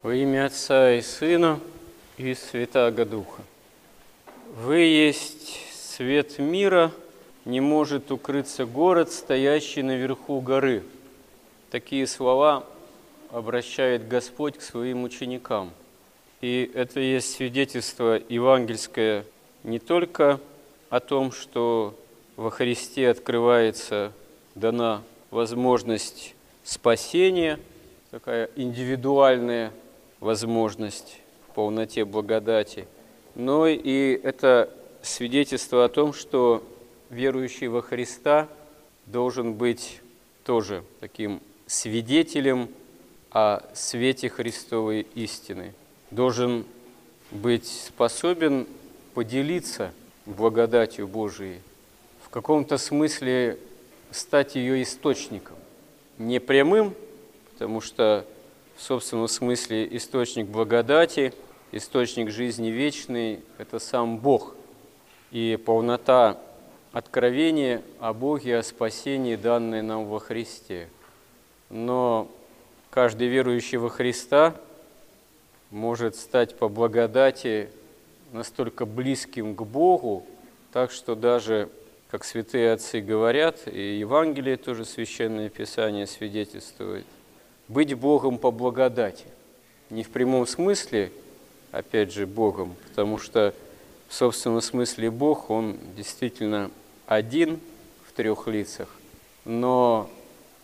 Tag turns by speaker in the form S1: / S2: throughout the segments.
S1: Во имя Отца и Сына и Святаго Духа. Вы есть свет мира, не может укрыться город, стоящий наверху горы. Такие слова обращает Господь к своим ученикам. И это есть свидетельство евангельское не только о том, что во Христе открывается, дана возможность спасения, такая индивидуальная возможность в полноте благодати, но и это свидетельство о том, что верующий во Христа должен быть тоже таким свидетелем о свете Христовой истины, должен быть способен поделиться благодатью Божией, в каком-то смысле стать ее источником. Не прямым, потому что в собственном смысле источник благодати, источник жизни вечной – это сам Бог. И полнота откровения о Боге, о спасении, данное нам во Христе. Но каждый верующий во Христа может стать по благодати настолько близким к Богу, так что даже, как святые отцы говорят, и Евангелие тоже Священное Писание свидетельствует, быть Богом по благодати. Не в прямом смысле, опять же, Богом, потому что в собственном смысле Бог, Он действительно один в трех лицах, но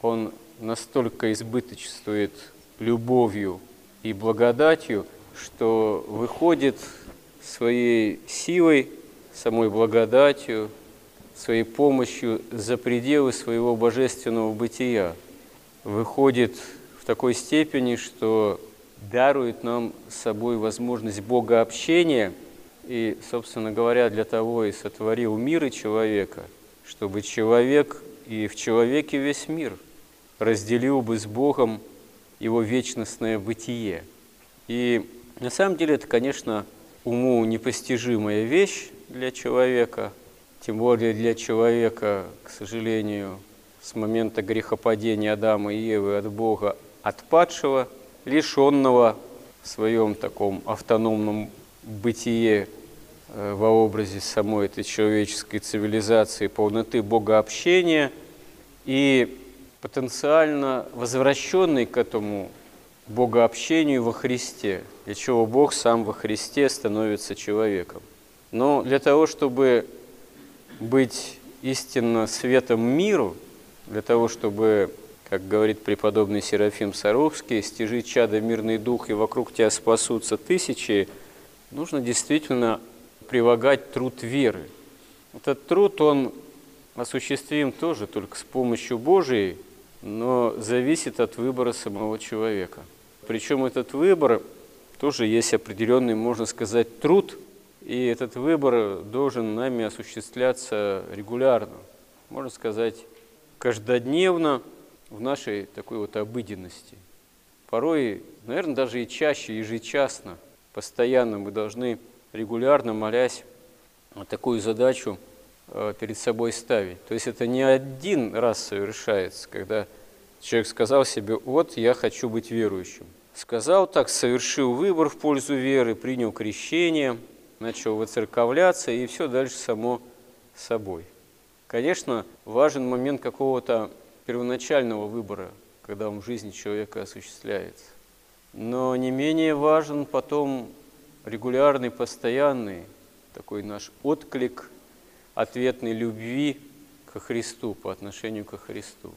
S1: Он настолько избыточествует любовью и благодатью, что выходит своей силой, самой благодатью, своей помощью за пределы своего божественного бытия, выходит в такой степени, что дарует нам с собой возможность Бога общения и, собственно говоря, для того и сотворил мир и человека, чтобы человек и в человеке весь мир разделил бы с Богом его вечностное бытие. И на самом деле это, конечно, уму непостижимая вещь для человека, тем более для человека, к сожалению, с момента грехопадения Адама и Евы от Бога от падшего, лишенного в своем таком автономном бытие э, во образе самой этой человеческой цивилизации, полноты богообщения и потенциально возвращенный к этому богообщению во Христе, для чего Бог сам во Христе становится человеком. Но для того, чтобы быть истинно светом миру, для того, чтобы как говорит преподобный Серафим Саровский, стяжи чада мирный дух, и вокруг тебя спасутся тысячи, нужно действительно прилагать труд веры. Этот труд, он осуществим тоже только с помощью Божией, но зависит от выбора самого человека. Причем этот выбор тоже есть определенный, можно сказать, труд, и этот выбор должен нами осуществляться регулярно, можно сказать, каждодневно – в нашей такой вот обыденности. Порой, наверное, даже и чаще, ежечасно, постоянно мы должны регулярно, молясь, такую задачу э, перед собой ставить. То есть это не один раз совершается, когда человек сказал себе, вот я хочу быть верующим. Сказал так, совершил выбор в пользу веры, принял крещение, начал выцерковляться, и все дальше само собой. Конечно, важен момент какого-то первоначального выбора, когда он в жизни человека осуществляется. Но не менее важен потом регулярный, постоянный такой наш отклик ответной любви ко Христу, по отношению ко Христу.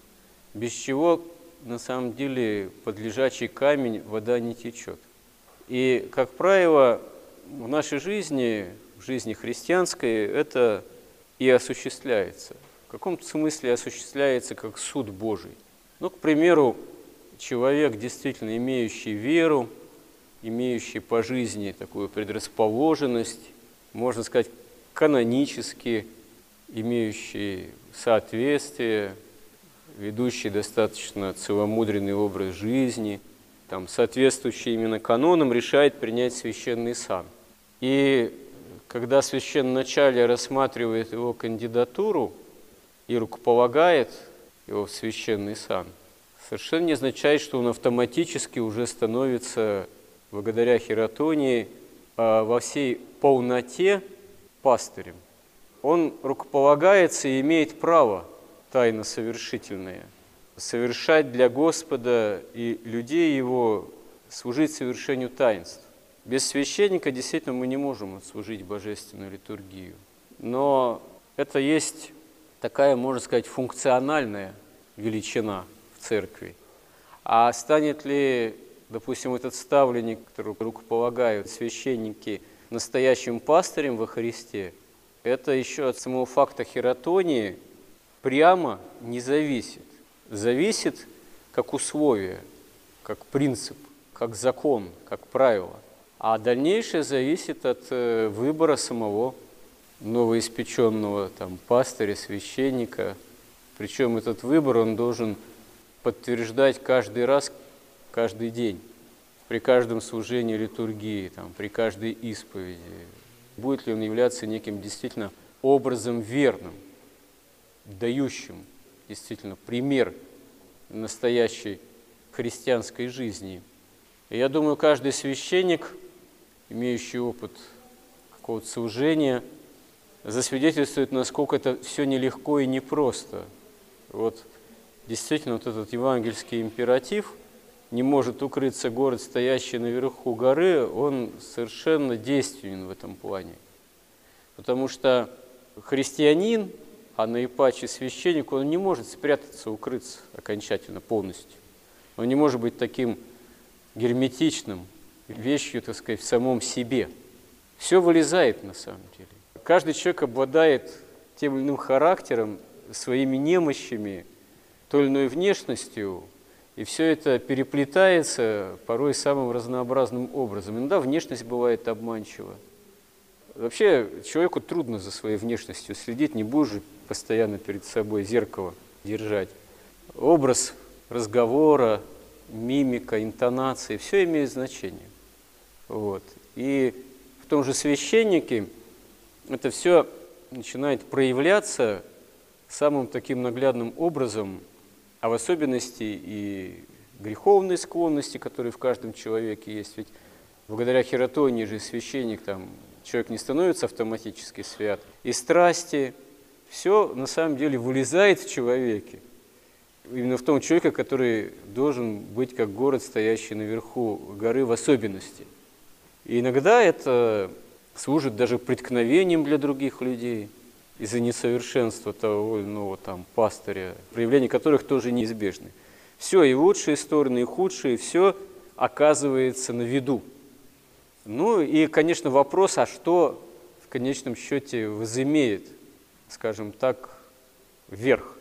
S1: Без чего на самом деле под лежачий камень вода не течет. И, как правило, в нашей жизни, в жизни христианской, это и осуществляется – каком-то смысле осуществляется как суд Божий. Ну, к примеру, человек, действительно имеющий веру, имеющий по жизни такую предрасположенность, можно сказать, канонически имеющий соответствие, ведущий достаточно целомудренный образ жизни, там, соответствующий именно канонам, решает принять священный сан. И когда священноначалие рассматривает его кандидатуру, и рукополагает его в священный сан, совершенно не означает, что он автоматически уже становится благодаря хератонии а, во всей полноте пастырем. Он рукополагается и имеет право тайно совершительное совершать для Господа и людей Его, служить совершению таинств. Без священника действительно мы не можем отслужить божественную литургию. Но это есть такая, можно сказать, функциональная величина в церкви. А станет ли, допустим, этот ставленник, который рукополагают священники, настоящим пастырем во Христе, это еще от самого факта хератонии прямо не зависит. Зависит как условие, как принцип, как закон, как правило. А дальнейшее зависит от э, выбора самого новоиспеченного там, пастыря, священника. Причем этот выбор он должен подтверждать каждый раз, каждый день, при каждом служении литургии, там, при каждой исповеди. Будет ли он являться неким действительно образом верным, дающим действительно пример настоящей христианской жизни. Я думаю, каждый священник, имеющий опыт какого-то служения, засвидетельствует, насколько это все нелегко и непросто. Вот действительно вот этот евангельский императив «не может укрыться город, стоящий наверху горы», он совершенно действенен в этом плане. Потому что христианин, а наипаче священник, он не может спрятаться, укрыться окончательно, полностью. Он не может быть таким герметичным, вещью, так сказать, в самом себе. Все вылезает на самом деле. Каждый человек обладает тем или иным характером, своими немощами, той или иной внешностью, и все это переплетается порой самым разнообразным образом. Иногда внешность бывает обманчива. Вообще человеку трудно за своей внешностью следить, не будешь же постоянно перед собой зеркало держать. Образ разговора, мимика, интонации, все имеет значение. Вот. И в том же священнике это все начинает проявляться самым таким наглядным образом, а в особенности и греховные склонности, которые в каждом человеке есть. Ведь благодаря хератонии же священник, там, человек не становится автоматически свят. И страсти, все на самом деле вылезает в человеке. Именно в том человеке, который должен быть как город, стоящий наверху горы в особенности. И иногда это служит даже преткновением для других людей из-за несовершенства того иного там пастыря, проявления которых тоже неизбежны. Все, и лучшие стороны, и худшие, все оказывается на виду. Ну и, конечно, вопрос, а что в конечном счете возымеет, скажем так, верх?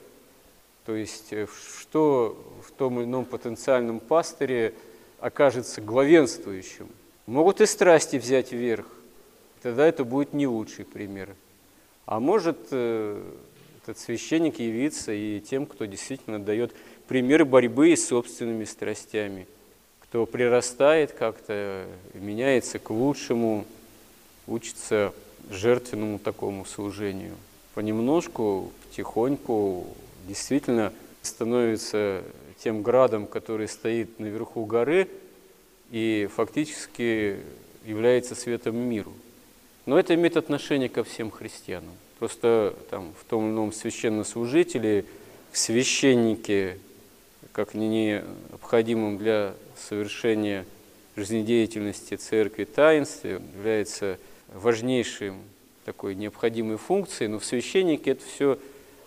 S1: То есть, э, что в том или ином потенциальном пастыре окажется главенствующим? Могут и страсти взять вверх, тогда это будет не лучший пример. А может э, этот священник явиться и тем, кто действительно дает пример борьбы с собственными страстями, кто прирастает как-то, меняется к лучшему, учится жертвенному такому служению. Понемножку, потихоньку действительно становится тем градом, который стоит наверху горы и фактически является светом миру. Но это имеет отношение ко всем христианам. Просто там, в том или ином священнослужителе, священнике, как необходимым для совершения жизнедеятельности церкви таинстве, является важнейшим такой необходимой функцией, но в священнике это все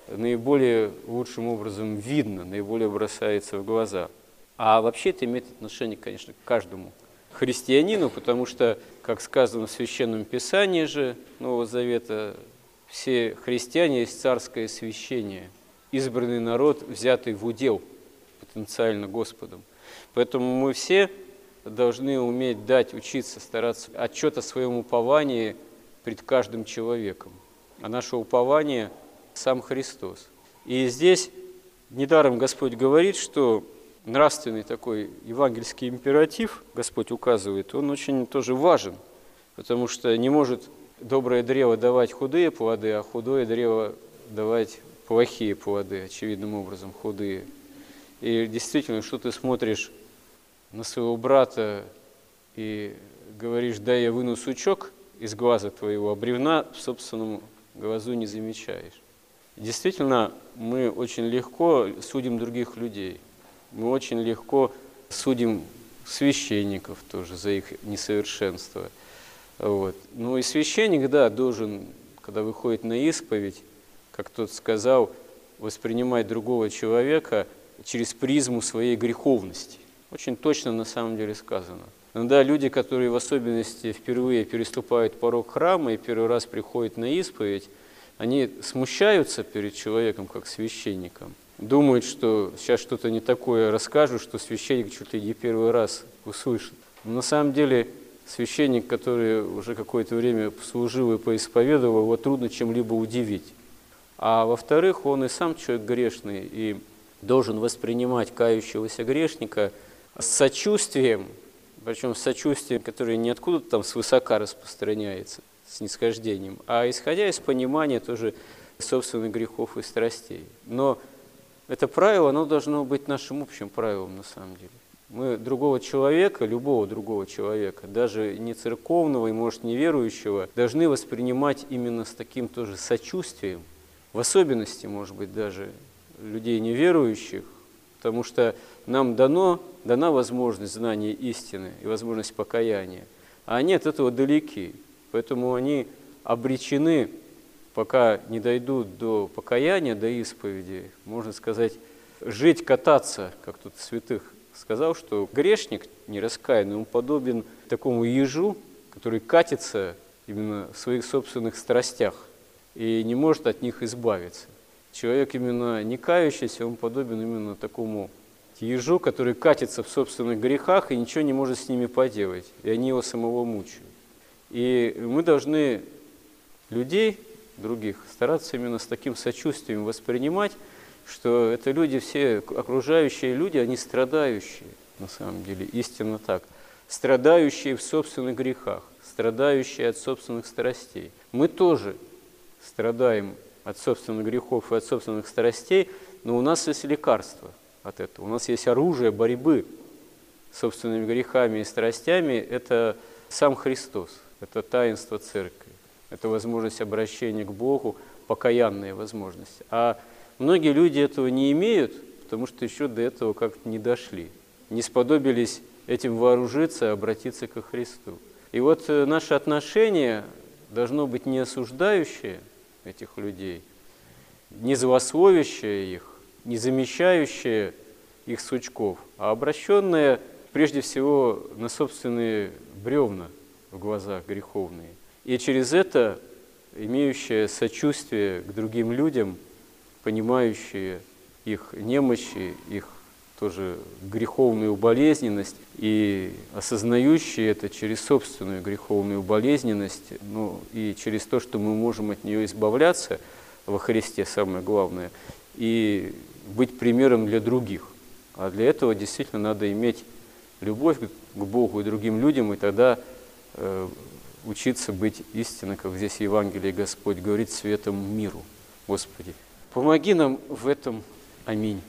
S1: наиболее лучшим образом видно, наиболее бросается в глаза. А вообще это имеет отношение, конечно, к каждому христианину, потому что, как сказано в Священном Писании же Нового Завета, все христиане есть царское священие, избранный народ, взятый в удел потенциально Господом. Поэтому мы все должны уметь дать, учиться, стараться отчет о своем уповании пред каждым человеком. А наше упование – сам Христос. И здесь недаром Господь говорит, что нравственный такой евангельский императив, Господь указывает, он очень тоже важен, потому что не может доброе древо давать худые плоды, а худое древо давать плохие плоды, очевидным образом худые. И действительно, что ты смотришь на своего брата и говоришь, да, я выну сучок из глаза твоего, а бревна в собственном глазу не замечаешь. Действительно, мы очень легко судим других людей. Мы очень легко судим священников тоже за их несовершенство. Вот. Ну и священник, да, должен, когда выходит на исповедь, как тот сказал, воспринимать другого человека через призму своей греховности. Очень точно на самом деле сказано. Иногда люди, которые в особенности впервые переступают порог храма и первый раз приходят на исповедь, они смущаются перед человеком, как священником. Думают, что сейчас что-то не такое расскажу, что священник чуть ли не первый раз услышит. Но на самом деле священник, который уже какое-то время служил и поисповедовал, его трудно чем-либо удивить. А во-вторых, он и сам человек грешный и должен воспринимать кающегося грешника с сочувствием, причем с сочувствием, которое не откуда-то там свысока распространяется, с нисхождением, а исходя из понимания тоже собственных грехов и страстей. Но это правило, оно должно быть нашим общим правилом на самом деле. Мы другого человека, любого другого человека, даже не церковного и, может, неверующего, должны воспринимать именно с таким тоже сочувствием, в особенности, может быть, даже людей неверующих, потому что нам дано, дана возможность знания истины и возможность покаяния, а они от этого далеки, поэтому они обречены, пока не дойдут до покаяния, до исповеди, можно сказать, жить, кататься, как тут святых сказал, что грешник нераскаянный, он подобен такому ежу, который катится именно в своих собственных страстях и не может от них избавиться. Человек именно не кающийся, он подобен именно такому ежу, который катится в собственных грехах и ничего не может с ними поделать, и они его самого мучают. И мы должны людей, других, стараться именно с таким сочувствием воспринимать, что это люди, все окружающие люди, они страдающие, на самом деле, истинно так. Страдающие в собственных грехах, страдающие от собственных страстей. Мы тоже страдаем от собственных грехов и от собственных страстей, но у нас есть лекарство от этого. У нас есть оружие борьбы с собственными грехами и страстями. Это сам Христос, это таинство Церкви, это возможность обращения к Богу, покаянная возможность. А Многие люди этого не имеют, потому что еще до этого как-то не дошли, не сподобились этим вооружиться, обратиться ко Христу. И вот э, наше отношение должно быть не осуждающее этих людей, не злословящее их, не замещающее их сучков, а обращенное прежде всего на собственные бревна в глазах греховные. И через это имеющее сочувствие к другим людям – понимающие их немощи, их тоже греховную болезненность и осознающие это через собственную греховную болезненность, ну и через то, что мы можем от нее избавляться во Христе, самое главное, и быть примером для других. А для этого действительно надо иметь любовь к Богу и другим людям, и тогда э, учиться быть истинно, как здесь Евангелие Господь говорит, светом миру. Господи, Помоги нам в этом. Аминь.